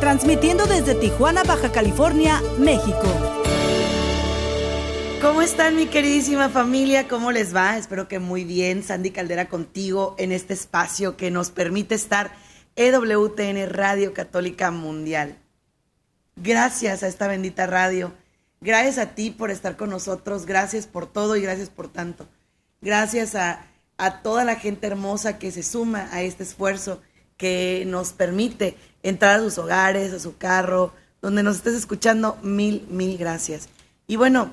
transmitiendo desde Tijuana, Baja California, México. ¿Cómo están mi queridísima familia? ¿Cómo les va? Espero que muy bien. Sandy Caldera contigo en este espacio que nos permite estar EWTN Radio Católica Mundial. Gracias a esta bendita radio. Gracias a ti por estar con nosotros. Gracias por todo y gracias por tanto. Gracias a, toda la gente hermosa que se suma a este esfuerzo que nos permite entrar a sus hogares, a su carro, donde nos estés escuchando. Mil, mil gracias. Y bueno,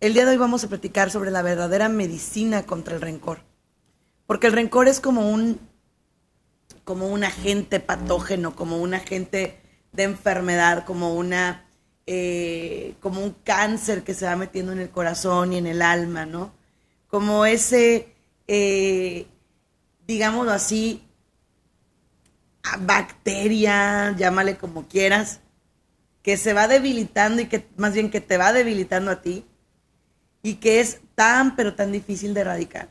el día de hoy vamos a platicar sobre la verdadera medicina contra el rencor. Porque el rencor es como un, como un agente patógeno, como un agente de enfermedad, como una, eh, como un cáncer que se va metiendo en el corazón y en el alma, ¿no? Como ese, eh, digámoslo así, bacteria, llámale como quieras, que se va debilitando y que más bien que te va debilitando a ti y que es tan pero tan difícil de erradicar.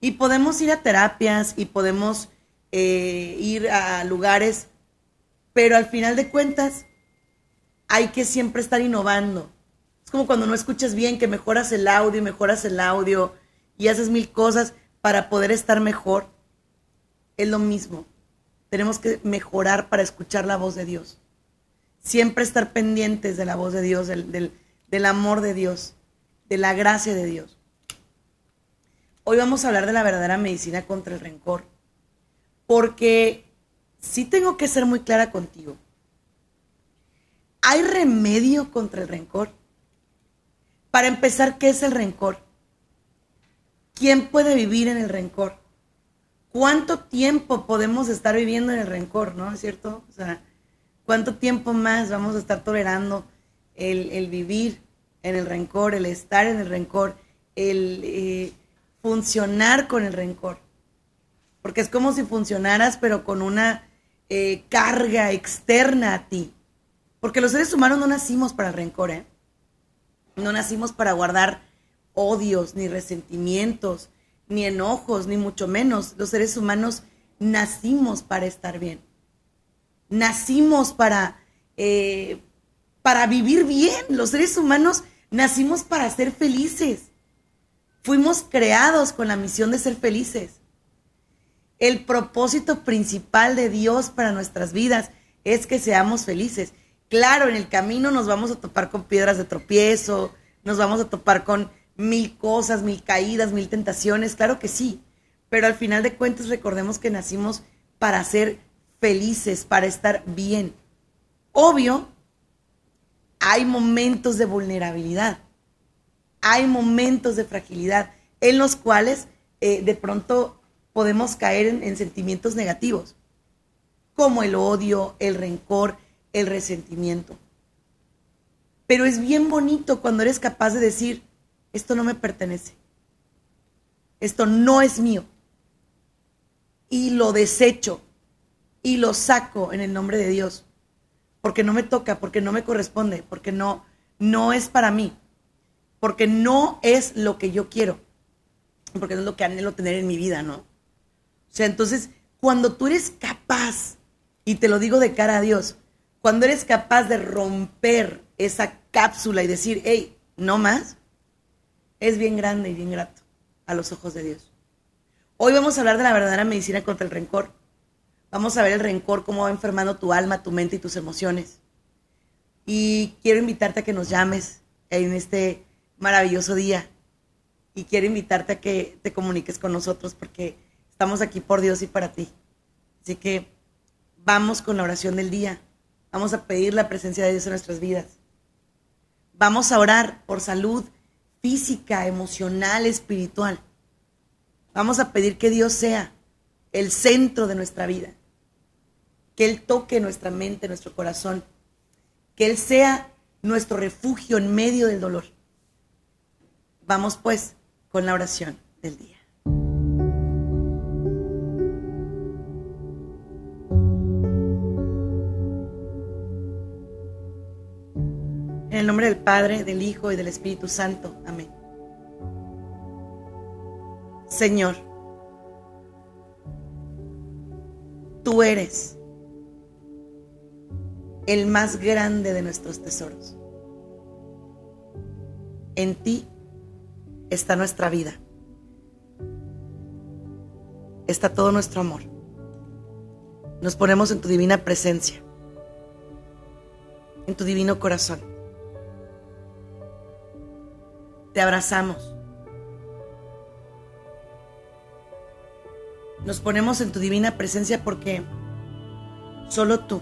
Y podemos ir a terapias y podemos eh, ir a lugares pero al final de cuentas hay que siempre estar innovando. Es como cuando no escuchas bien, que mejoras el audio y mejoras el audio y haces mil cosas para poder estar mejor. Es lo mismo. Tenemos que mejorar para escuchar la voz de Dios. Siempre estar pendientes de la voz de Dios, del, del, del amor de Dios, de la gracia de Dios. Hoy vamos a hablar de la verdadera medicina contra el rencor. Porque sí tengo que ser muy clara contigo. ¿Hay remedio contra el rencor? Para empezar, ¿qué es el rencor? ¿Quién puede vivir en el rencor? ¿Cuánto tiempo podemos estar viviendo en el rencor, no es cierto? O sea, ¿cuánto tiempo más vamos a estar tolerando el, vivir en el rencor, el estar en el rencor, el eh, funcionar con el rencor? Porque es como si funcionaras, pero con una eh, carga externa a ti. Porque los seres humanos no nacimos para el rencor, ¿eh? No nacimos para guardar odios, ni resentimientos, ni enojos, ni mucho menos. Los seres humanos nacimos para estar bien. Nacimos para, eh, para vivir bien. Los seres humanos nacimos para ser felices. Fuimos creados con la misión de ser felices. El propósito principal de Dios para nuestras vidas es que seamos felices. Claro, en el camino nos vamos a topar con piedras de tropiezo, nos vamos a topar con mil cosas, mil caídas, mil tentaciones, claro que sí. Pero al final de cuentas recordemos que nacimos para ser felices, para estar bien. Obvio, hay momentos de vulnerabilidad, hay momentos de fragilidad en los cuales eh, de pronto podemos caer en, sentimientos negativos, como el odio, el rencor, el resentimiento. Pero es bien bonito cuando eres capaz de decir, esto no me pertenece, esto no es mío, y lo desecho y lo saco en el nombre de Dios, porque no me toca, porque no me corresponde, porque no, no es para mí, porque no es lo que yo quiero, porque no es lo que anhelo tener en mi vida, ¿no? O sea, entonces, cuando tú eres capaz, y te lo digo de cara a Dios, cuando eres capaz de romper esa cápsula y decir, hey, no más, es bien grande y bien grato a los ojos de Dios. Hoy vamos a hablar de la verdadera medicina contra el rencor. Vamos a ver el rencor, cómo va enfermando tu alma, tu mente y tus emociones. Y quiero invitarte a que nos llames en este maravilloso día. Y quiero invitarte a que te comuniques con nosotros porque Estamos aquí por Dios y para ti. Así que vamos con la oración del día. Vamos a pedir la presencia de Dios en nuestras vidas. Vamos a orar por salud física, emocional, espiritual. Vamos a pedir que Dios sea el centro de nuestra vida. Que Él toque nuestra mente, nuestro corazón. que Él sea nuestro refugio en medio del dolor. Vamos pues con la oración del día. En el nombre del Padre, del Hijo y del Espíritu Santo. Amén. Señor, tú eres el más grande de nuestros tesoros. En ti está nuestra vida. Está todo nuestro amor. Nos ponemos en tu divina presencia, en tu divino corazón. Te abrazamos. Nos ponemos en tu divina presencia porque solo tú,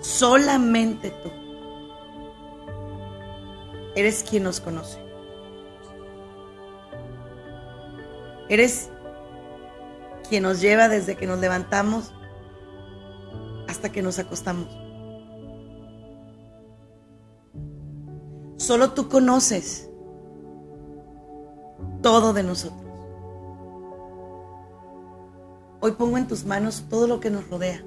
solamente tú, eres quien nos conoce. Eres quien nos lleva desde que nos levantamos hasta que nos acostamos. Solo tú conoces todo de nosotros. Hoy pongo en tus manos todo lo que nos rodea,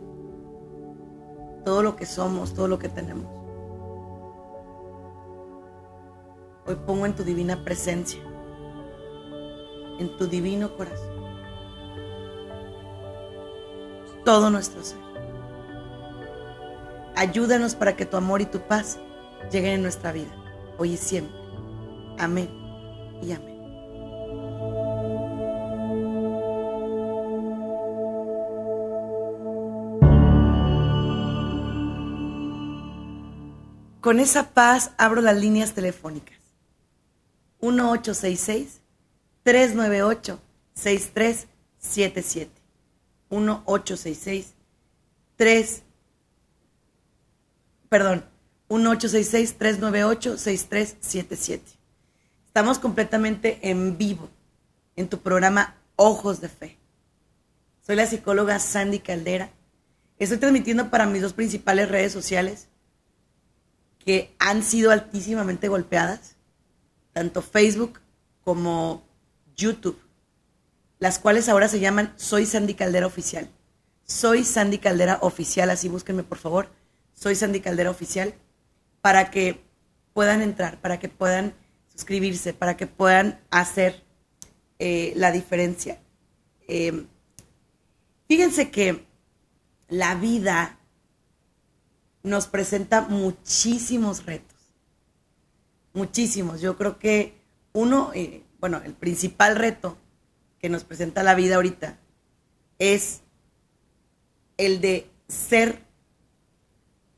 todo lo que somos, todo lo que tenemos. Hoy pongo en tu divina presencia, en tu divino corazón, todo nuestro ser. Ayúdanos para que tu amor y tu paz lleguen en nuestra vida, hoy y siempre. Amén y amén. Con esa paz abro las líneas telefónicas. 1866-398-6377. 1866 3 perdón, 1866-398-6377. Estamos completamente en vivo en tu programa Ojos de Fe. Soy la psicóloga Sandy Caldera. Estoy transmitiendo para mis dos principales redes sociales, que han sido altísimamente golpeadas, tanto Facebook como YouTube, las cuales ahora se llaman Soy Sandy Caldera Oficial. Soy Sandy Caldera Oficial, así búsquenme por favor. Soy Sandy Caldera Oficial, para que puedan entrar, para que puedan suscribirse, para que puedan hacer eh, la diferencia. Eh, fíjense que la vida nos presenta muchísimos retos. Muchísimos. Yo creo que uno, eh, bueno, el principal reto que nos presenta la vida ahorita es el de ser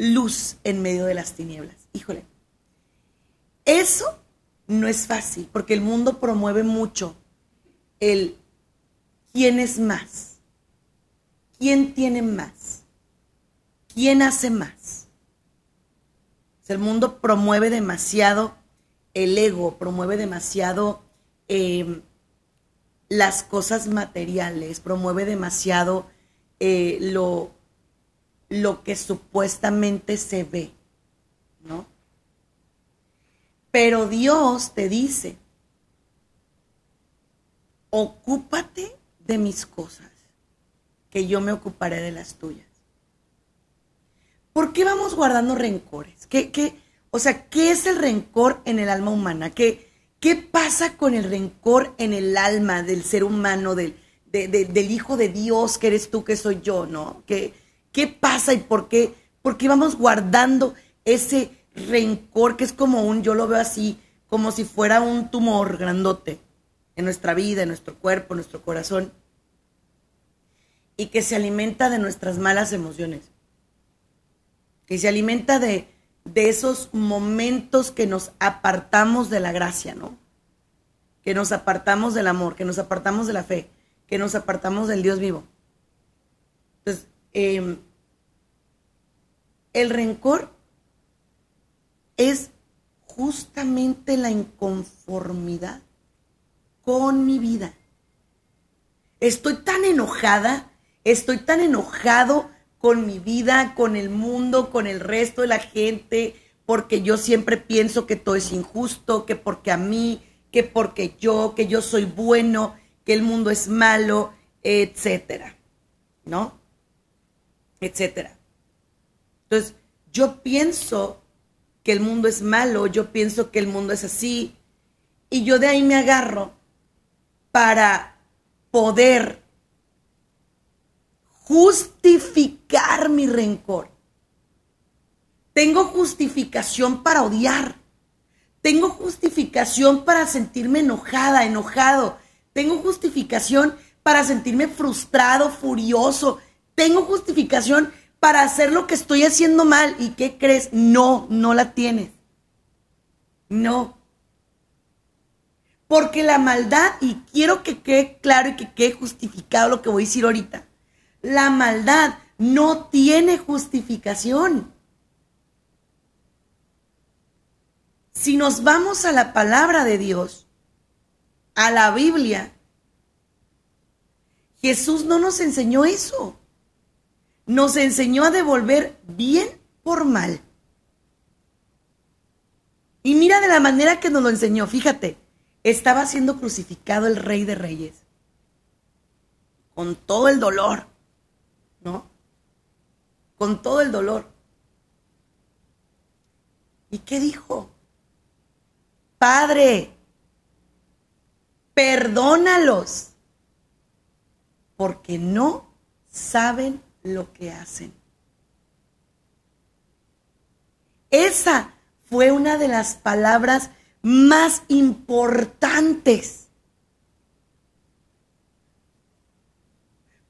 luz en medio de las tinieblas. Híjole, eso no es fácil porque el mundo promueve mucho el quién es más, quién tiene más ¿quién hace más? El mundo promueve demasiado el ego, promueve demasiado em, las cosas materiales, promueve demasiado eh, lo, lo que supuestamente se ve, ¿no? Pero Dios te dice, ocúpate de mis cosas, que yo me ocuparé de las tuyas. ¿por qué vamos guardando rencores? ¿Qué, qué, o sea, ¿qué es el rencor en el alma humana? ¿Qué, qué pasa con el rencor en el alma del ser humano, del, del Hijo de Dios que eres tú, que soy yo, ¿no? ¿Qué, qué pasa y por qué, por qué vamos guardando ese rencor que es como un, yo lo veo así, como si fuera un tumor grandote en nuestra vida, en nuestro cuerpo, en nuestro corazón, y que se alimenta de nuestras malas emociones que se alimenta de, esos momentos que nos apartamos de la gracia, ¿no? Que nos apartamos del amor, que nos apartamos de la fe, que nos apartamos del Dios vivo. Em, el rencor es justamente la inconformidad con mi vida. Estoy tan enojada, estoy tan enojado con mi vida, con el mundo, con el resto de la gente, porque yo siempre pienso que todo es injusto, que porque a mí, que porque yo, que yo soy bueno, que el mundo es malo, etcétera. ¿No? Etcétera. Entonces, yo pienso que el mundo es malo, yo pienso que el mundo es así, y yo de ahí me agarro para poder justificar mi rencor. Tengo justificación para odiar. Tengo justificación para sentirme enojada, enojado. Tengo justificación para sentirme frustrado, furioso. Tengo justificación para hacer lo que estoy haciendo mal. ¿Y qué crees? No, no la tienes. No. Porque la maldad, y quiero que quede claro y que quede justificado lo que voy a decir ahorita, la maldad no tiene justificación. Si nos vamos a la palabra de Dios, a la Biblia, Jesús no nos enseñó eso. Nos enseñó a devolver bien por mal. Y mira de la manera que nos lo enseñó, fíjate, estaba siendo crucificado el rey de reyes, con todo el dolor, ¿no? Con todo el dolor. ¿Y qué dijo? Padre, perdónalos, porque no saben lo que hacen. Esa fue una de las palabras más importantes.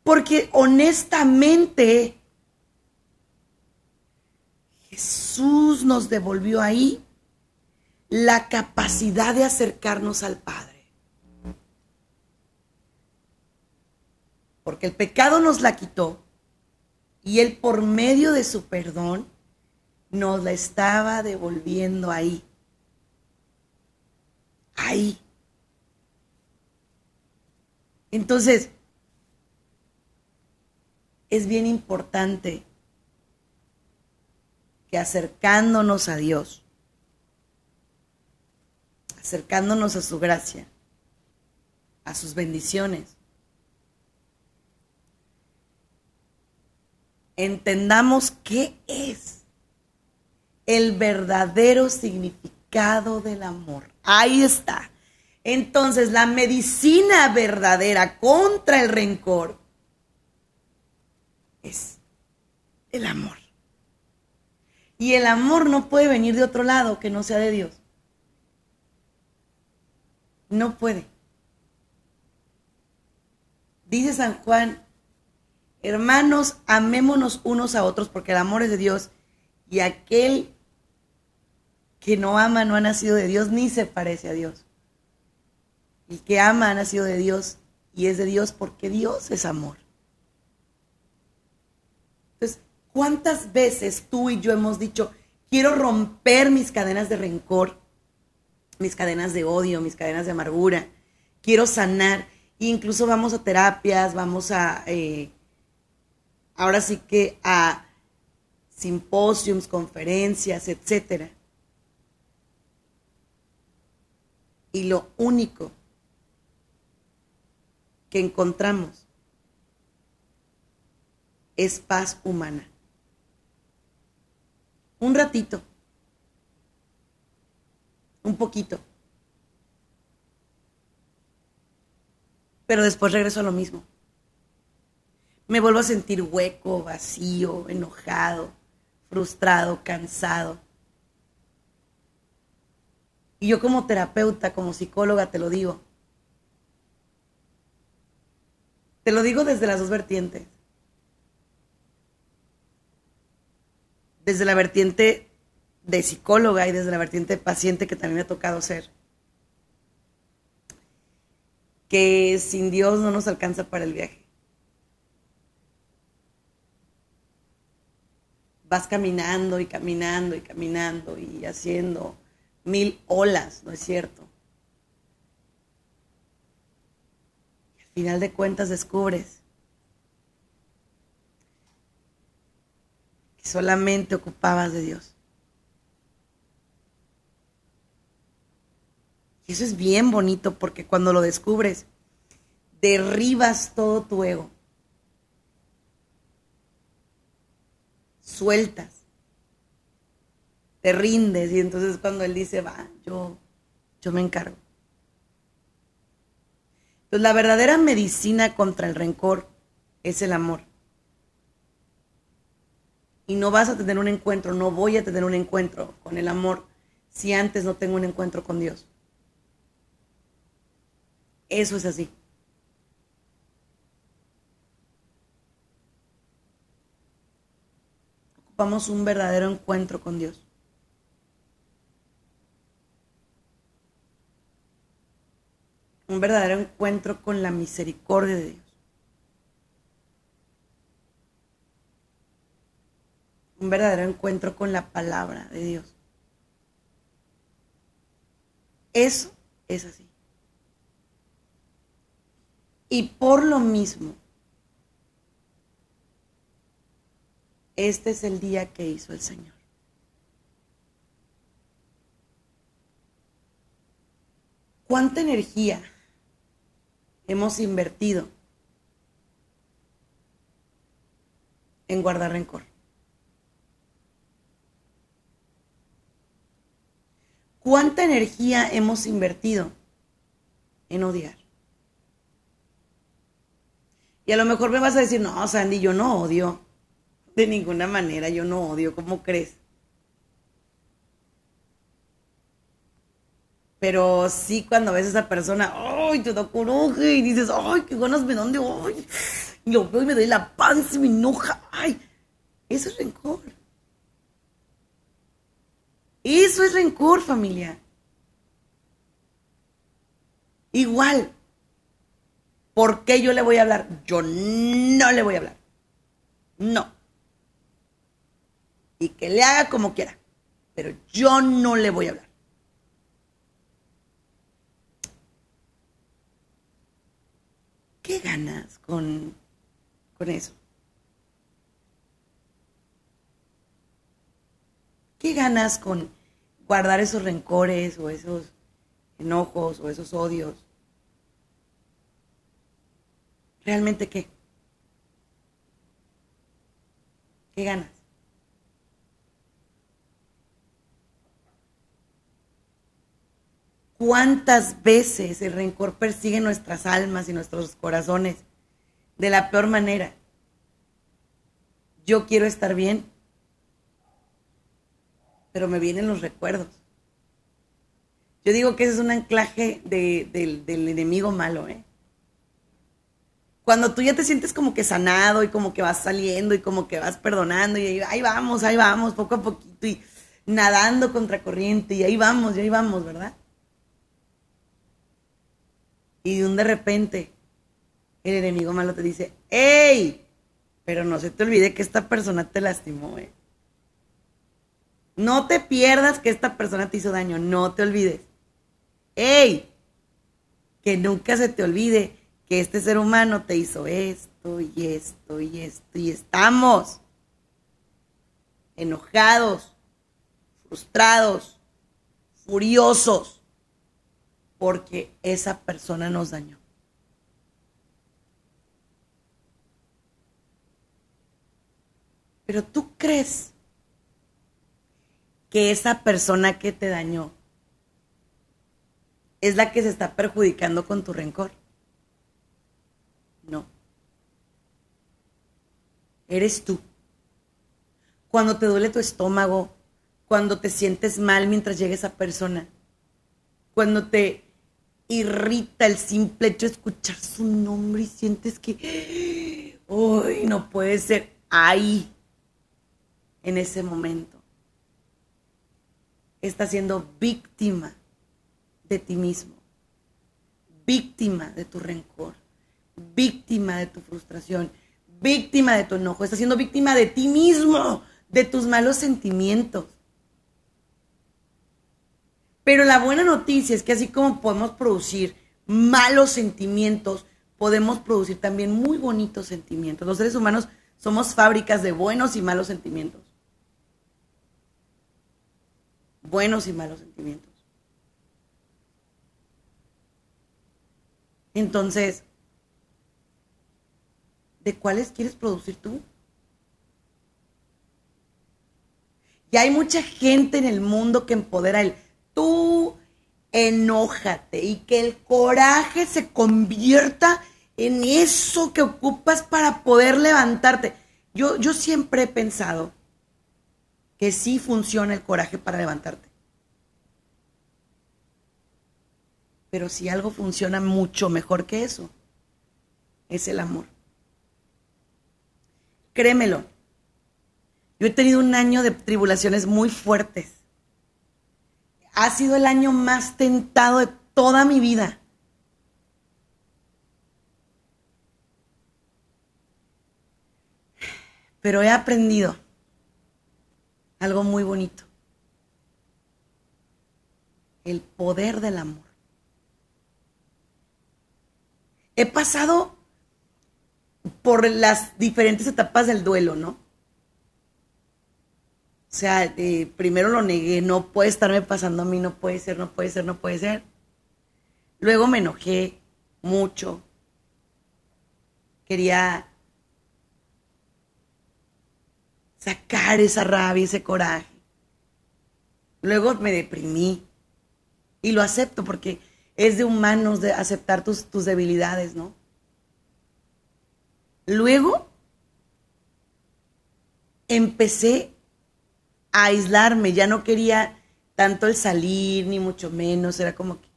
Porque honestamente Jesús nos devolvió ahí la capacidad de acercarnos al Padre. Porque el pecado nos la quitó y Él por medio de su perdón nos la estaba devolviendo ahí. Ahí. Entonces, es bien importante que acercándonos a Dios, acercándonos a su gracia, a sus bendiciones, entendamos qué es el verdadero significado del amor. Ahí está. Entonces, la medicina verdadera contra el rencor es el amor. Y el amor no puede venir de otro lado que no sea de Dios. No puede. Dice San Juan, hermanos, amémonos unos a otros porque el amor es de Dios y aquel que no ama no ha nacido de Dios ni se parece a Dios. El que ama ha nacido de Dios y es de Dios porque Dios es amor. Entonces, ¿cuántas veces tú y yo hemos dicho, quiero romper mis cadenas de rencor, mis cadenas de odio, mis cadenas de amargura, quiero sanar? Incluso vamos a terapias, vamos a, eh, ahora sí que a simposios, conferencias, etcétera Y lo único que encontramos es paz humana. Un ratito, un poquito. Pero después regreso a lo mismo. Me vuelvo a sentir hueco, vacío, enojado, frustrado, cansado. Y yo como terapeuta, como psicóloga, te lo digo. Te lo digo desde las dos vertientes. Desde la vertiente de psicóloga y desde la vertiente de paciente que también me ha tocado ser. Que sin Dios no nos alcanza para el viaje. Vas caminando y caminando y caminando y haciendo mil olas, ¿no es cierto? al final de cuentas descubres que solamente ocupabas de Dios. Y eso es bien bonito porque cuando lo descubres, derribas todo tu ego. Sueltas. Te rindes y entonces cuando él dice, va, yo, yo me encargo. Entonces la verdadera medicina contra el rencor es el amor. Y no vas a tener un encuentro, no voy a tener un encuentro con el amor si antes no tengo un encuentro con Dios. Eso es así. Un verdadero encuentro con Dios. Un verdadero encuentro con la misericordia de Dios. Un verdadero encuentro con la palabra de Dios. Eso es así. Y por lo mismo, este es el día que hizo el Señor. ¿Cuánta energía hemos invertido en guardar rencor? ¿Cuánta energía hemos invertido en odiar? Y a lo mejor me vas a decir, no, Sandy, yo no odio. De ninguna manera, yo no odio. ¿Cómo crees? Pero sí, cuando ves a esa persona, ¡ay! Te da coraje y dices, ¡ay! ¡Qué ganas me dan de hoy! Y lo veo y me doy la panza y me enoja. ¡Ay! Eso es rencor. Eso es rencor, familia. Igual, ¿Por qué yo le voy a hablar? Yo no le voy a hablar. No. Y que le haga como quiera. Pero yo no le voy a hablar. ¿Qué ganas con, con eso? ¿Qué ganas con guardar esos rencores o esos enojos o esos odios? ¿Realmente qué? ¿Qué ganas? ¿Cuántas veces el rencor persigue nuestras almas y nuestros corazones de la peor manera? Yo quiero estar bien, pero me vienen los recuerdos. Yo digo que ese es un anclaje del enemigo malo, ¿eh? cuando tú ya te sientes como que sanado y como que vas saliendo y como que vas perdonando y ahí, vamos, ahí vamos, poco a poquito y nadando contra corriente y ahí vamos, y ahí vamos, ¿verdad? Y de un de repente el enemigo malo te dice, ¡Ey! Pero no se te olvide que esta persona te lastimó, ¿eh? No te pierdas que esta persona te hizo daño, no te olvides. ¡Ey! Que nunca se te olvide que este ser humano te hizo esto y esto y esto y estamos enojados, frustrados, furiosos, porque esa persona nos dañó. Pero tú crees que esa persona que te dañó es la que se está perjudicando con tu rencor. No. Eres tú. Cuando te duele tu estómago, cuando te sientes mal mientras llega esa persona, cuando te irrita el simple hecho de escuchar su nombre y sientes que, uy, no puede ser ahí, en ese momento. Estás siendo víctima de ti mismo, víctima de tu rencor víctima de tu frustración, víctima de tu enojo, estás siendo víctima de ti mismo, de tus malos sentimientos. Pero la buena noticia es que así como podemos producir malos sentimientos, podemos producir también muy bonitos sentimientos. Los seres humanos somos fábricas de buenos y malos sentimientos. buenos y malos sentimientos. Entonces, ¿de cuáles quieres producir tú? Y hay mucha gente en el mundo que empodera el tú enójate y que el coraje se convierta en eso que ocupas para poder levantarte. Yo, yo siempre he pensado que sí funciona el coraje para levantarte. Pero si algo funciona mucho mejor que eso, es el amor. Créemelo, yo he tenido un año de tribulaciones muy fuertes. Ha sido el año más tentado de toda mi vida. Pero he aprendido algo muy bonito. El poder del amor. He pasado por las diferentes etapas del duelo, ¿no? O sea, eh, primero lo negué, no puede estarme pasando a mí, no puede ser, no puede ser, no puede ser. Luego me enojé mucho. Quería sacar esa rabia, ese coraje. Luego me deprimí y lo acepto porque es de humanos de aceptar tus, tus debilidades, ¿no? Luego empecé aislarme, ya no quería tanto el salir, ni mucho menos, era como que...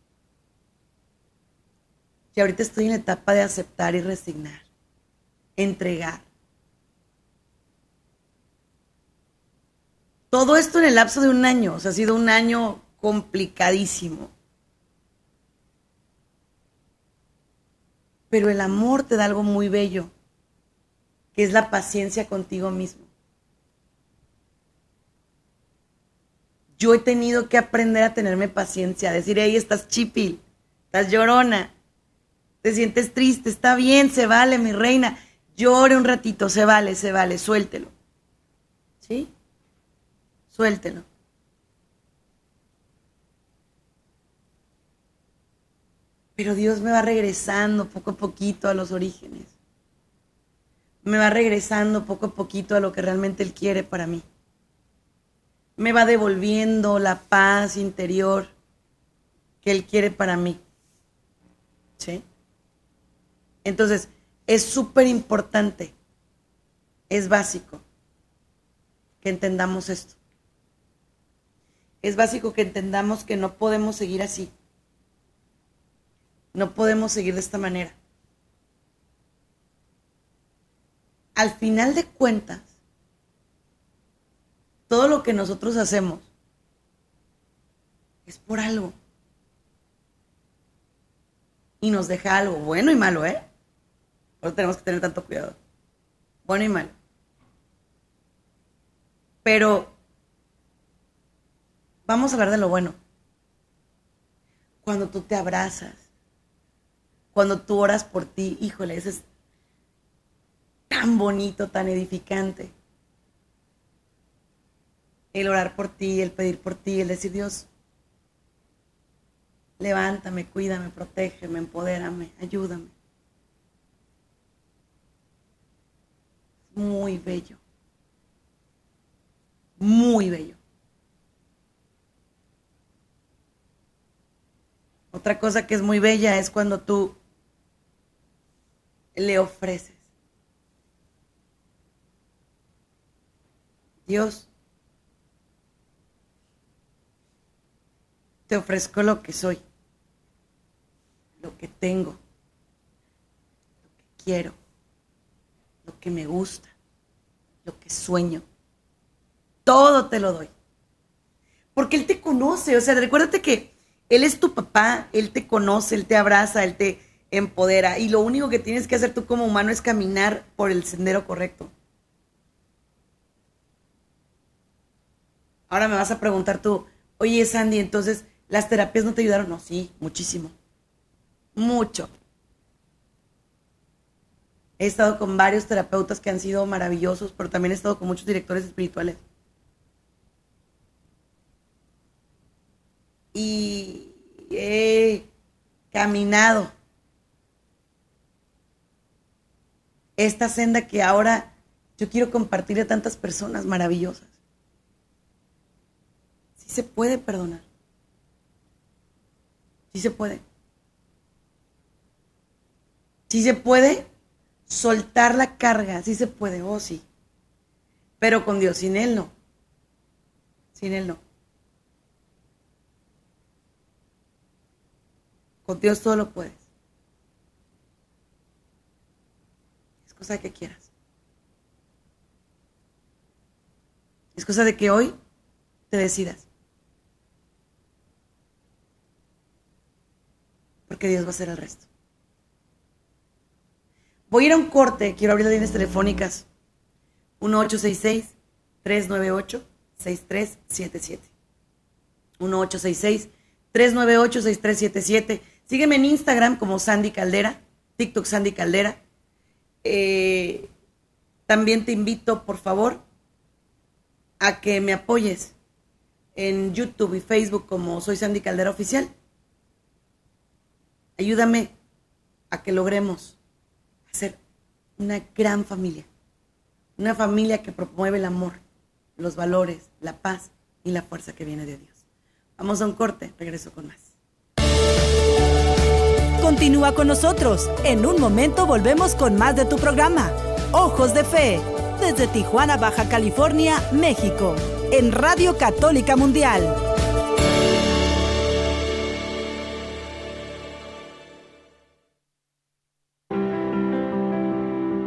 Y ahorita estoy en la etapa de aceptar y resignar, entregar. Todo esto en el lapso de un año, o sea, ha sido un año complicadísimo. Pero el amor te da algo muy bello, que es la paciencia contigo mismo. Yo he tenido que aprender a tenerme paciencia, a decir, hey, estás chipil, estás llorona, te sientes triste, está bien, se vale, mi reina, llore un ratito, se vale, se vale, suéltelo. ¿Sí? Suéltelo. Pero Dios me va regresando poco a poquito a los orígenes. Me va regresando poco a poquito a lo que realmente Él quiere para mí me va devolviendo la paz interior que Él quiere para mí. ¿Sí? Entonces, es súper importante, es básico que entendamos esto. Es básico que entendamos que no podemos seguir así. No podemos seguir de esta manera. Al final de cuentas, todo lo que nosotros hacemos es por algo. Y nos deja algo bueno y malo, ¿eh? Por eso tenemos que tener tanto cuidado. Bueno y malo. Pero vamos a hablar de lo bueno. Cuando tú te abrazas, cuando tú oras por ti, híjole, eso es tan bonito, tan edificante el orar por ti, el pedir por ti, el decir, Dios, levántame, cuídame, protégeme, empodérame, ayúdame. Muy bello. Muy bello. Otra cosa que es muy bella es cuando tú le ofreces. Dios, te ofrezco lo que soy, lo que tengo, lo que quiero, lo que me gusta, lo que sueño. Todo te lo doy. Porque Él te conoce, o sea, recuérdate que Él es tu papá, Él te conoce, Él te abraza, Él te empodera. Y lo único que tienes que hacer tú como humano es caminar por el sendero correcto. Ahora me vas a preguntar tú, oye Sandy, entonces, ¿Las terapias no te ayudaron? No, sí, muchísimo. Mucho. He estado con varios terapeutas que han sido maravillosos, pero también he estado con muchos directores espirituales. y he caminado esta senda que ahora yo quiero compartir a tantas personas maravillosas. Sí se puede perdonar. Sí se puede. Sí se puede soltar la carga, sí se puede, oh sí. Pero con Dios, sin Él no. Sin Él no. Con Dios todo lo puedes. Es cosa que quieras. Es cosa de que hoy te decidas. Porque Dios va a hacer el resto. Voy a ir a un corte, quiero abrir las líneas telefónicas. 1866-398-6377. 1866-398-6377. Sígueme en Instagram como Sandy Caldera, TikTok Sandy Caldera. Eh, también te invito, por favor, a que me apoyes en YouTube y Facebook como Soy Sandy Caldera Oficial. Ayúdame a que logremos hacer una gran familia. Una familia que promueve el amor, los valores, la paz y la fuerza que viene de Dios. Vamos a un corte, regreso con más. Continúa con nosotros. En un momento volvemos con más de tu programa. Ojos de Fe, desde Tijuana, Baja California, México, en Radio Católica Mundial.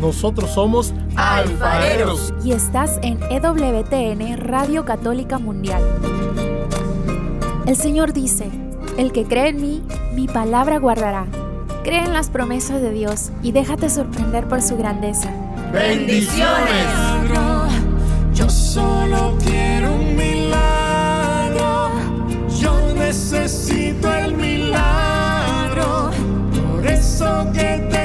nosotros somos alfareros. Y estás en EWTN Radio Católica Mundial. El Señor dice, el que cree en mí, mi palabra guardará. Cree en las promesas de Dios y déjate sorprender por su grandeza. Bendiciones. Yo solo quiero un milagro. Yo necesito el milagro. Por eso que te.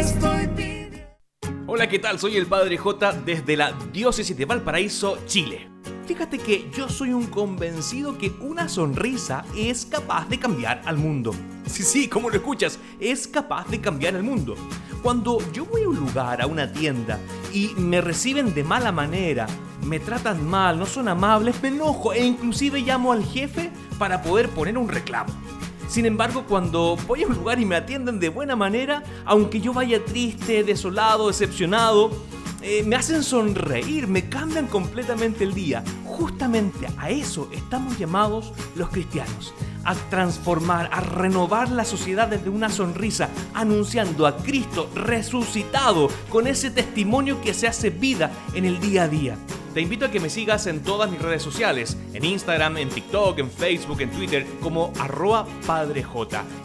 Hola, ¿qué tal? Soy el Padre J desde la Diócesis de Valparaíso, Chile. Fíjate que yo soy un convencido que una sonrisa es capaz de cambiar al mundo. Sí, sí, como lo escuchas, es capaz de cambiar el mundo. Cuando yo voy a un lugar, a una tienda, y me reciben de mala manera, me tratan mal, no son amables, me enojo e inclusive llamo al jefe para poder poner un reclamo. Sin embargo, cuando voy a un lugar y me atienden de buena manera, aunque yo vaya triste, desolado, decepcionado, eh, me hacen sonreír, me cambian completamente el día. Justamente a eso estamos llamados los cristianos, a transformar, a renovar la sociedad desde una sonrisa, anunciando a Cristo resucitado con ese testimonio que se hace vida en el día a día. Te invito a que me sigas en todas mis redes sociales, en Instagram, en TikTok, en Facebook, en Twitter, como arroba padrej.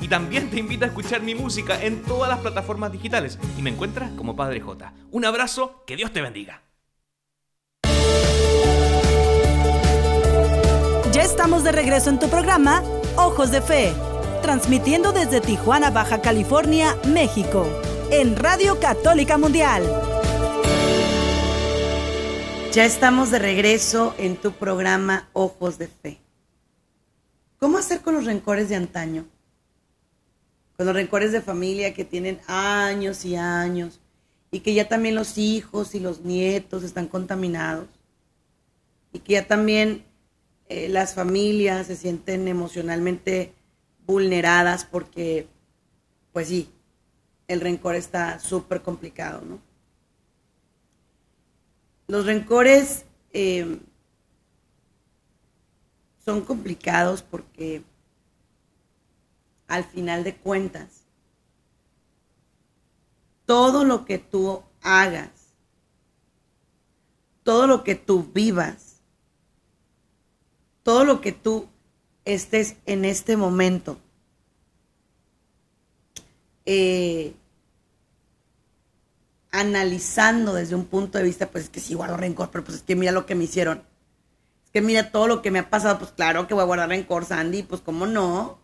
Y también te invito a escuchar mi música en todas las plataformas digitales y me encuentras como Padre J. Un abrazo, que Dios te bendiga. Ya estamos de regreso en tu programa Ojos de Fe, transmitiendo desde Tijuana, Baja California, México, en Radio Católica Mundial. Ya estamos de regreso en tu programa Ojos de Fe. ¿Cómo hacer con los rencores de antaño? Con los rencores de familia que tienen años y años y que ya también los hijos y los nietos están contaminados y que ya también eh, las familias se sienten emocionalmente vulneradas porque, pues sí, el rencor está súper complicado, ¿no? Los rencores eh, son complicados porque al final de cuentas, todo lo que tú hagas, todo lo que tú vivas, todo lo que tú estés en este momento eh, analizando desde un punto de vista, pues es que sí guardo rencor, pero pues es que mira lo que me hicieron. Es que mira todo lo que me ha pasado, pues claro que voy a guardar rencor, Sandy, pues cómo no.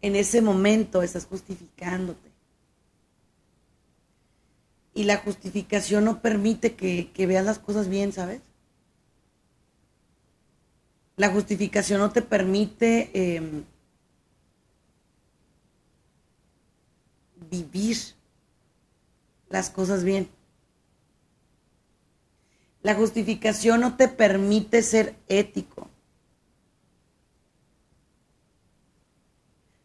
En ese momento estás justificándote. Y la justificación no permite que, veas las cosas bien, ¿sabes? La justificación no te permite em, vivir las cosas bien. La justificación no te permite ser ético.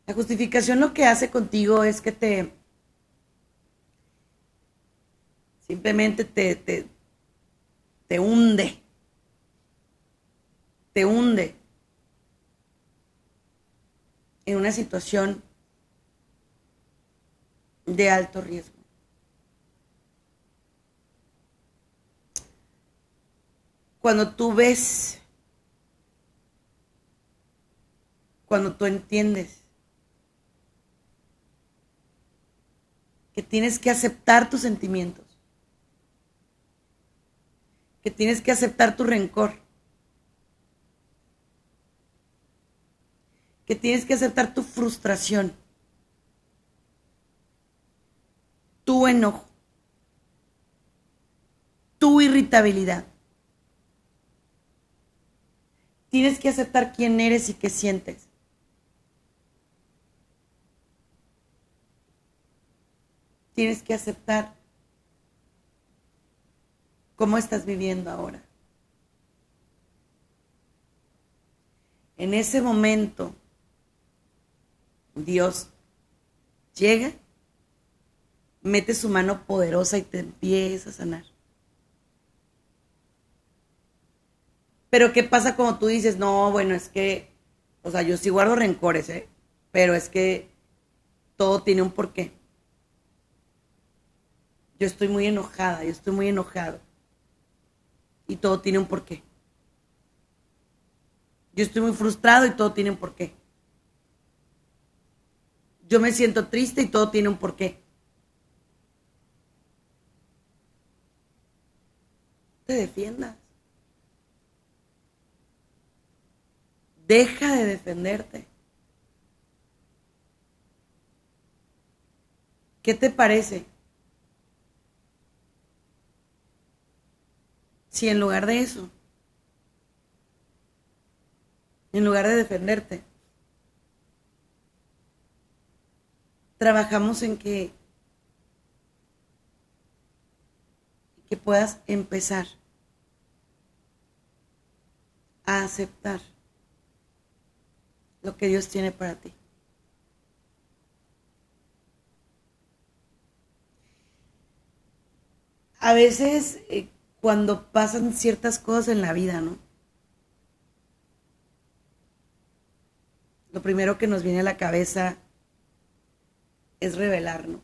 La justificación lo que hace contigo es que te simplemente te, te, te hunde. Te hunde en una situación de alto riesgo. Cuando tú ves, cuando tú entiendes que tienes que aceptar tus sentimientos, que tienes que aceptar tu rencor, que tienes que aceptar tu frustración, tu enojo, tu irritabilidad. Tienes que aceptar quién eres y qué sientes. Tienes que aceptar cómo estás viviendo ahora. En ese momento, Dios llega, mete su mano poderosa y te empieza a sanar. Pero ¿qué pasa cuando tú dices, no, bueno, es que, o sea, yo sí guardo rencores, ¿eh? Pero es que todo tiene un porqué. Yo estoy muy enojada, yo estoy muy enojado. Y todo tiene un porqué. Yo estoy muy frustrado y todo tiene un porqué. Yo me siento triste y todo tiene un porqué. Te defiendas. Deja de defenderte. ¿Qué te parece? Si en lugar de eso, en lugar de defenderte, trabajamos en que, que puedas empezar a aceptar lo que Dios tiene para ti. A veces eh, cuando pasan ciertas cosas en la vida, ¿no? Lo primero que nos viene a la cabeza es rebelarnos,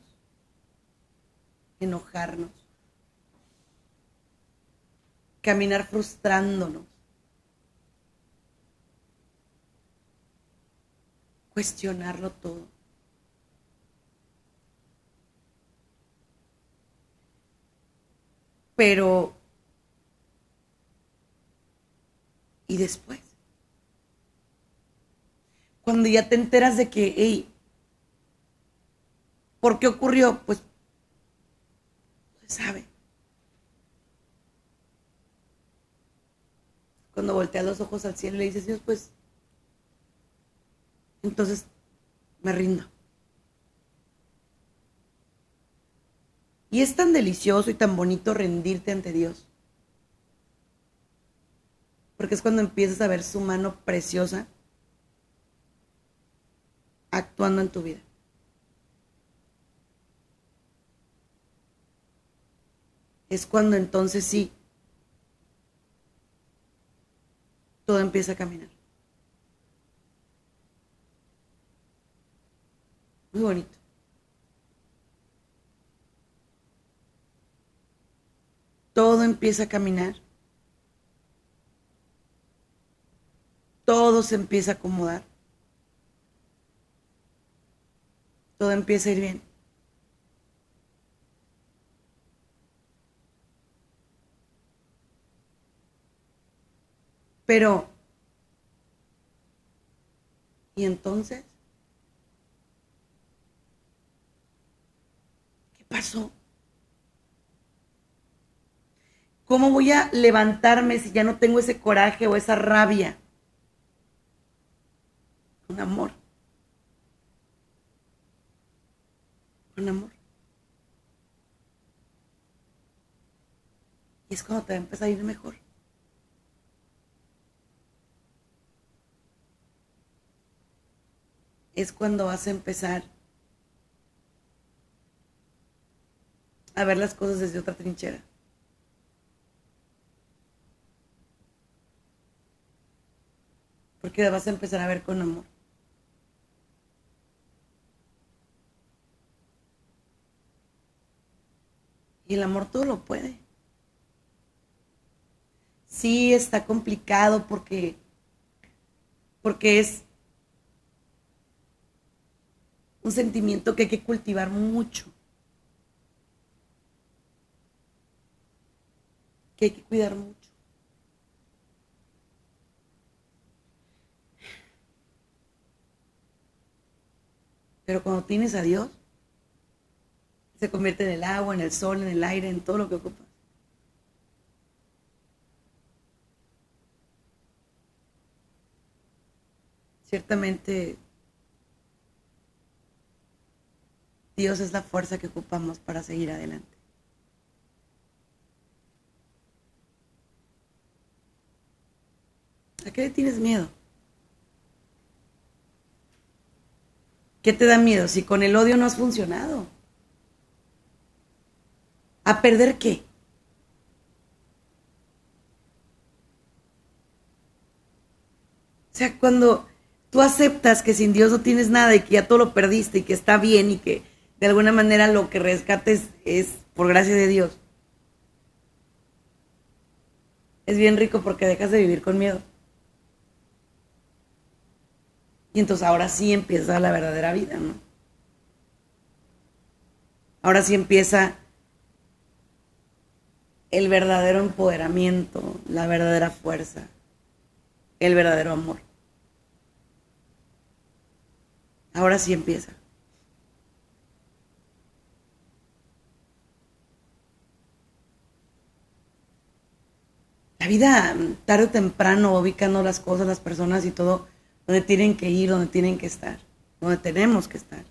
enojarnos, caminar frustrándonos. Cuestionarlo todo. Pero, ¿y después? Cuando ya te enteras de que, hey, ¿por qué ocurrió? Pues, se sabe. Cuando volteas los ojos al cielo y le dices, Dios, pues, entonces me rindo. Y es tan delicioso y tan bonito rendirte ante Dios. Porque es cuando empiezas a ver su mano preciosa actuando en tu vida. Es cuando entonces sí, todo empieza a caminar. Muy bonito. Todo empieza a caminar. Todo se empieza a acomodar. todo empieza a ir bien. Pero, ¿y entonces? ¿Qué pasó? ¿Cómo voy a levantarme si ya no tengo ese coraje o esa rabia? Con amor. Con amor. Y es cuando te va a empezar a ir mejor. Es cuando vas a empezar a ver las cosas desde otra trinchera. Porque vas a empezar a ver con amor. Y el amor todo lo puede. Sí está complicado porque porque es un sentimiento que hay que cultivar mucho. Que hay que cuidar mucho. Pero cuando tienes a Dios, se convierte en el agua, en el sol, en el aire, en todo lo que ocupas. Ciertamente, Dios es la fuerza que ocupamos para seguir adelante. ¿A qué le tienes miedo? ¿Qué te da miedo si con el odio no has funcionado? ¿A perder qué? O sea, cuando tú aceptas que sin Dios no tienes nada y que ya todo lo perdiste y que está bien y que de alguna manera lo que rescates es por gracia de Dios. Es bien rico porque dejas de vivir con miedo. Y entonces ahora sí empieza la verdadera vida, ¿no? Ahora sí empieza el verdadero empoderamiento, la verdadera fuerza, el verdadero amor. Ahora sí empieza. La vida, tarde o temprano, ubicando las cosas, las personas y todo, donde tienen que ir, donde tienen que estar, donde tenemos que estar.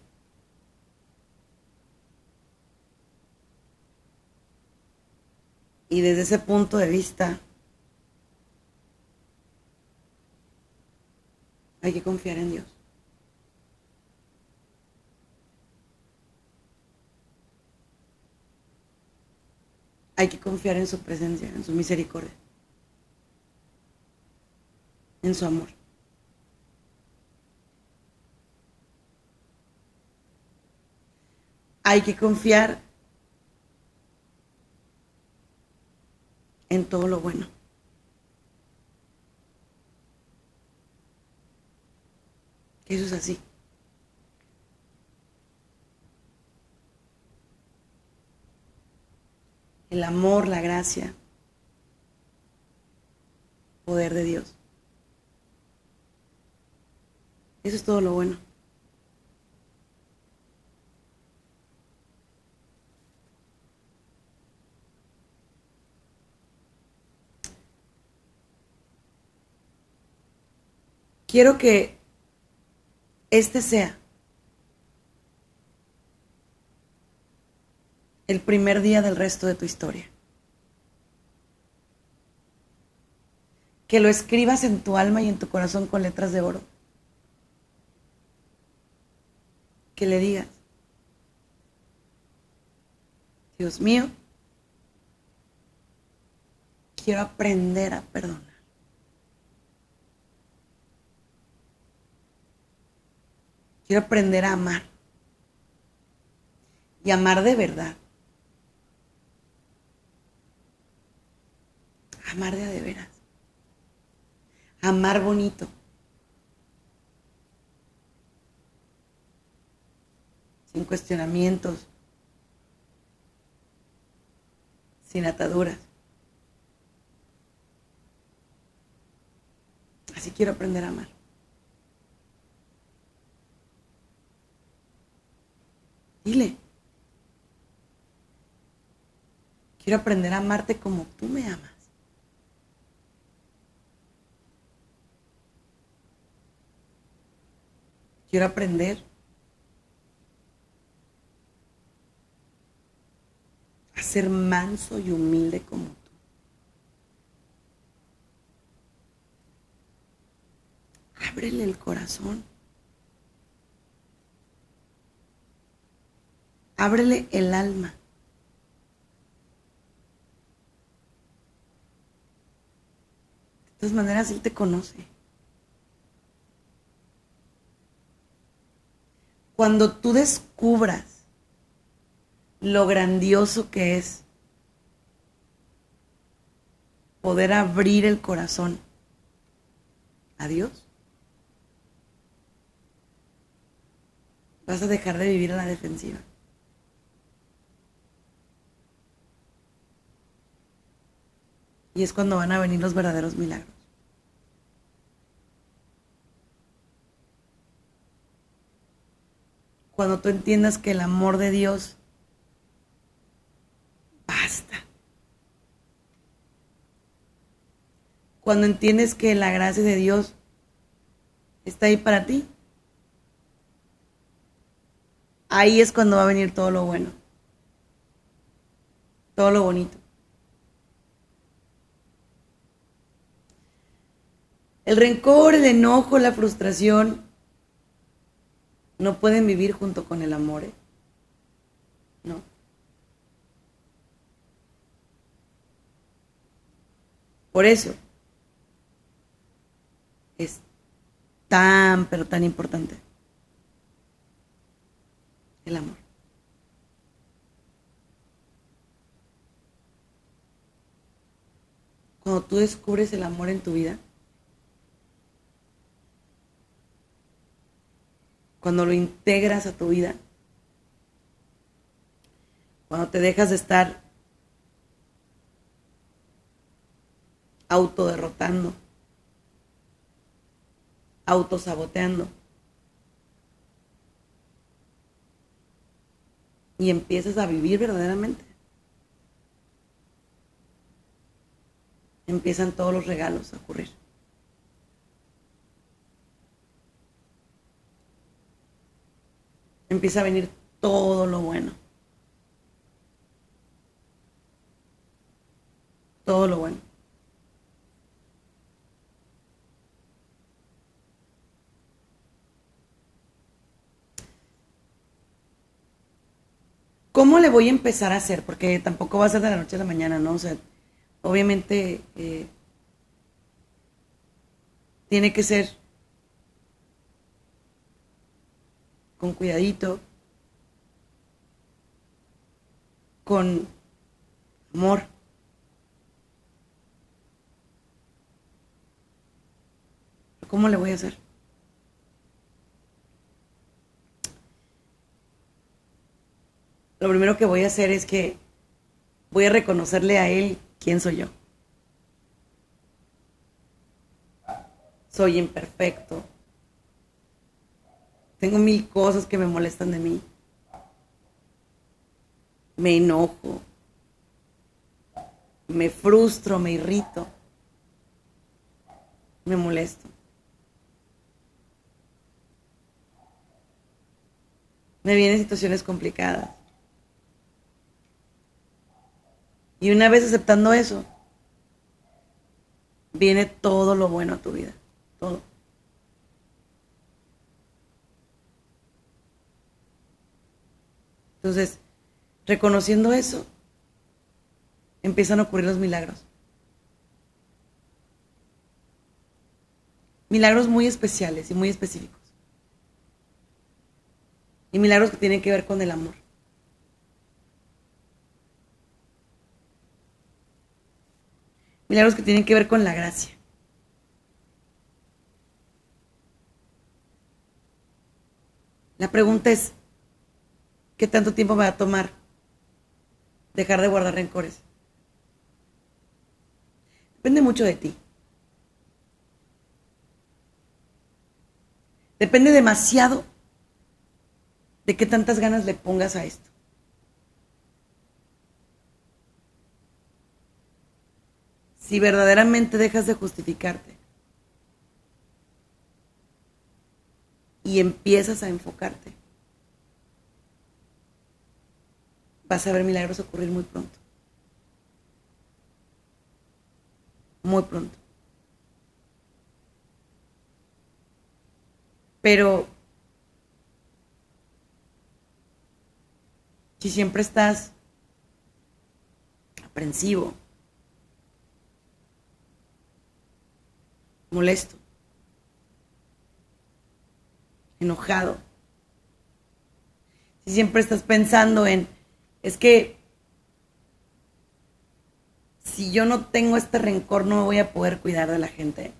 Y desde ese punto de vista, hay que confiar en Dios. Hay que confiar en su presencia, en su misericordia, en su amor. Hay que confiar en todo lo bueno. Eso es así. El amor, la gracia, poder de Dios. Eso es todo lo bueno. Quiero que este sea el primer día del resto de tu historia. Que lo escribas en tu alma y en tu corazón con letras de oro. Que le digas, Dios mío, quiero aprender a perdonar. Quiero aprender a amar. Y amar de verdad. Amar de a veras. Amar bonito. sin cuestionamientos, sin ataduras. Así quiero aprender a amar. Dile. Quiero aprender a amarte como tú me amas. Quiero aprender a ser manso y humilde como tú. Ábrele el corazón. Ábrele el alma. De todas maneras, Él te conoce. Cuando tú descubras lo grandioso que es poder abrir el corazón a Dios, vas a dejar de vivir a la defensiva. Y es cuando van a venir los verdaderos milagros. Cuando tú entiendas que el amor de Dios basta. Cuando entiendes que la gracia de Dios está ahí para ti. Ahí es cuando va a venir todo lo bueno. Todo lo bonito. El rencor, el enojo, la frustración no pueden vivir junto con el amor. ¿eh? No. Por eso es tan, pero tan importante el amor. Cuando tú descubres el amor en tu vida, cuando lo integras a tu vida, cuando te dejas de estar autoderrotando, autosaboteando. Y empiezas a vivir verdaderamente. Empiezan todos los regalos a ocurrir. Empieza a venir todo lo bueno. Todo lo bueno. ¿Cómo le voy a empezar a hacer? Porque tampoco va a ser de la noche a la mañana, ¿no? O sea, obviamente eh, tiene que ser con cuidadito, con amor. ¿Cómo le voy a hacer? Lo primero que voy a hacer es que voy a reconocerle a él quién soy yo. Soy imperfecto, tengo mil cosas que me molestan de mí. Me enojo. Me frustro, me irrito. Me molesto. Me vienen situaciones complicadas. Y una vez aceptando eso, viene todo lo bueno a tu vida. Todo. Entonces, reconociendo eso, empiezan a ocurrir los milagros. Milagros muy especiales y muy específicos. Y milagros que tienen que ver con el amor. Milagros que tienen que ver con la gracia. La pregunta es, ¿Qué tanto tiempo me va a tomar dejar de guardar rencores? Depende mucho de ti. Depende demasiado de qué tantas ganas le pongas a esto. Si verdaderamente dejas de justificarte y empiezas a enfocarte, vas a ver milagros ocurrir muy pronto. Muy pronto. Pero si siempre estás aprensivo, molesto, enojado, si siempre estás pensando en, es que si yo no tengo este rencor no voy a poder cuidar de la gente.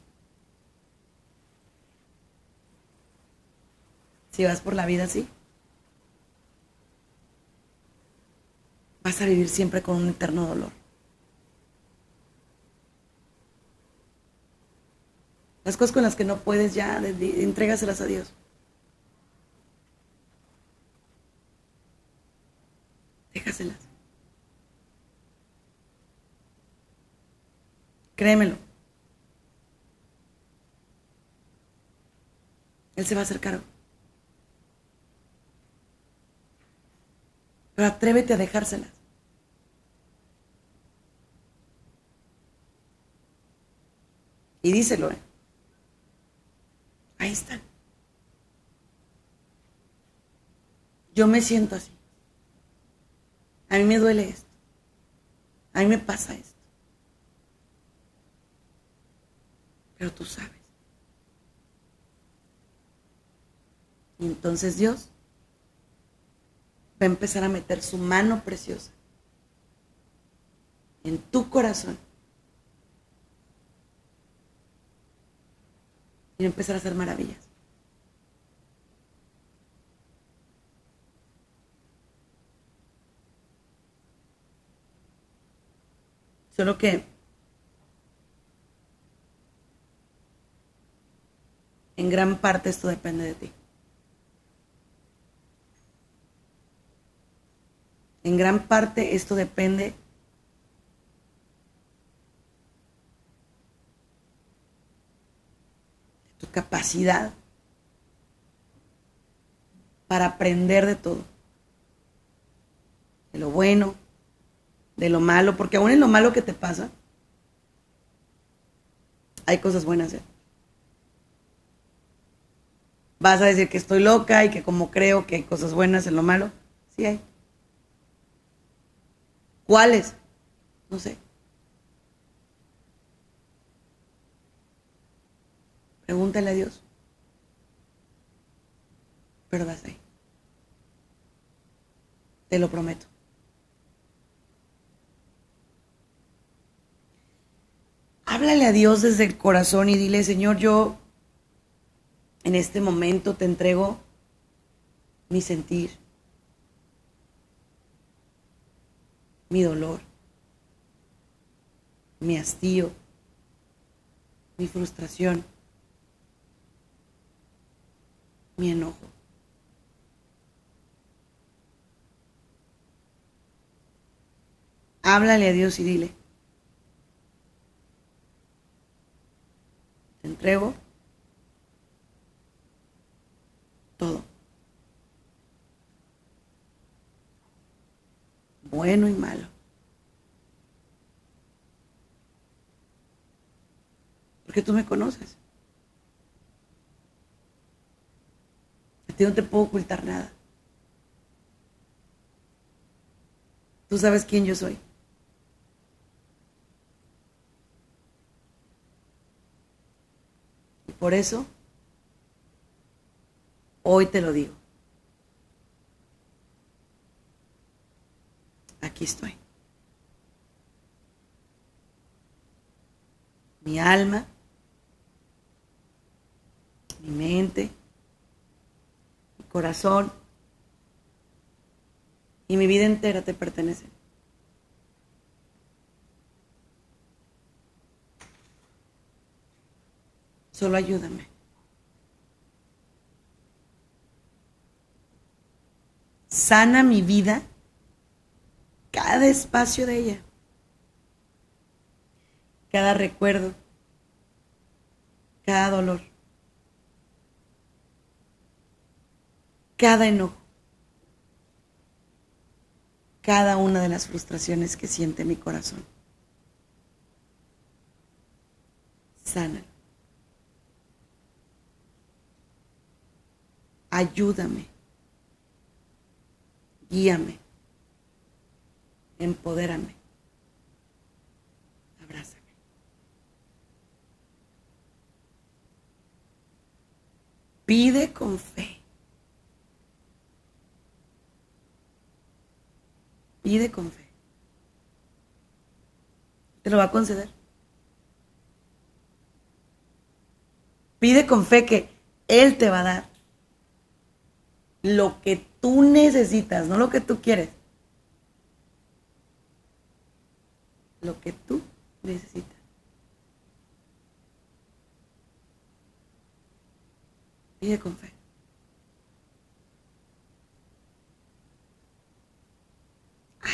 Si vas por la vida así, vas a vivir siempre con un eterno dolor. Las cosas con las que no puedes ya, entrégaselas a Dios. Déjaselas. Créemelo. Él se va a hacer cargo. Pero atrévete a dejárselas. Y díselo, ¿eh? Ahí están. Yo me siento así. A mí me duele esto. A mí me pasa esto. Pero tú sabes. Y entonces Dios va a empezar a meter su mano preciosa en tu corazón. Y empezar a hacer maravillas. Solo que en gran parte esto depende de ti. En gran parte esto depende de tu capacidad para aprender de todo. De lo bueno, de lo malo, porque aún en lo malo que te pasa, hay cosas buenas. ¿eh? Vas a decir que estoy loca y que como creo que hay cosas buenas en lo malo, sí hay. ¿Cuáles? No sé. Pregúntale a Dios. Pero vas ahí. Te lo prometo. Háblale a Dios desde el corazón y dile, Señor, yo en este momento te entrego mi sentir, mi dolor, mi hastío, mi frustración, mi enojo. Háblale a Dios y dile, entrego todo. bueno y malo. Porque tú me conoces. A ti no te puedo ocultar nada. Tú sabes quién yo soy. Por eso, hoy te lo digo. aquí estoy. Mi alma, mi mente, mi corazón, y mi vida entera te pertenece. Solo ayúdame. Sana mi vida, cada espacio de ella, cada recuerdo, cada dolor, cada enojo, cada una de las frustraciones que siente mi corazón. Sana. Ayúdame. Guíame. Empodérame. Abrázame. Pide con fe. Pide con fe. Te lo va a conceder. Pide con fe que Él te va a dar lo que tú necesitas, no lo que tú quieres. Lo que tú necesitas. Pide con fe.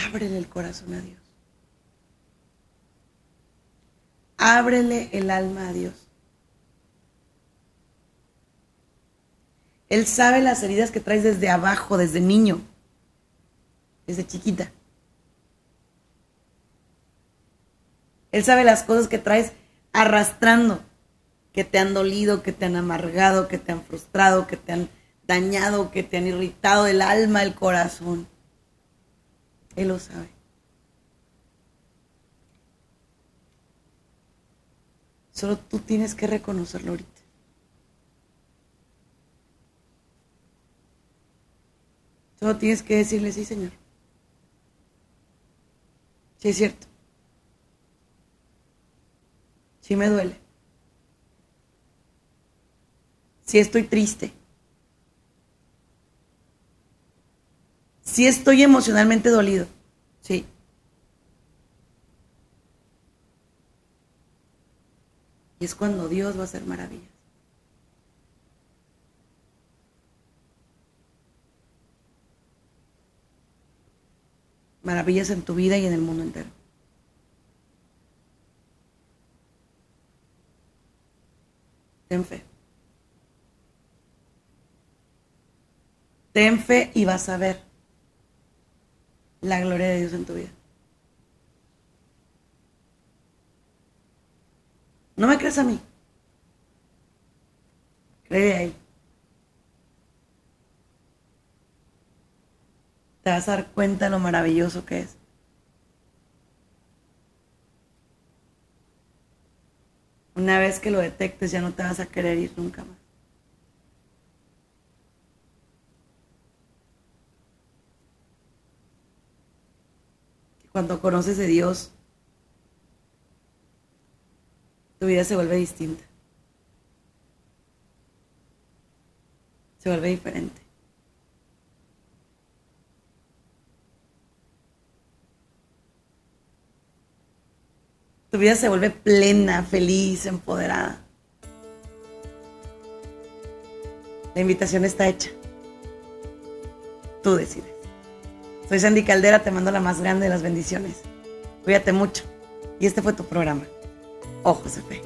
Ábrele el corazón a Dios. Ábrele el alma a Dios. Él sabe las heridas que traes desde abajo, desde niño, desde chiquita. Él sabe las cosas que traes arrastrando, que te han dolido, que te han amargado, que te han frustrado, que te han dañado, que te han irritado el alma, el corazón. Él lo sabe. Solo tú tienes que reconocerlo ahorita. Solo tienes que decirle, sí, Señor. Sí, es cierto. Sí me duele. Sí estoy triste. Sí estoy emocionalmente dolido. Sí. Y es cuando Dios va a hacer maravillas. Maravillas en tu vida y en el mundo entero. Ten fe. Ten fe y vas a ver la gloria de Dios en tu vida. No me crees a mí. Cree a Él. Te vas a dar cuenta de lo maravilloso que es. Una vez que lo detectes ya no te vas a querer ir nunca más. Cuando conoces de Dios, tu vida se vuelve distinta. Se vuelve diferente. Tu vida se vuelve plena, feliz, empoderada. La invitación está hecha. Tú decides. Soy Sandy Caldera, te mando la más grande de las bendiciones. Cuídate mucho. Y este fue tu programa. Ojos de Fe.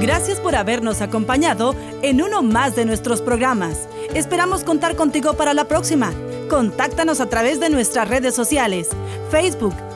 Gracias por habernos acompañado en uno más de nuestros programas. Esperamos contar contigo para la próxima. Contáctanos a través de nuestras redes sociales, Facebook,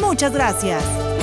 Muchas gracias.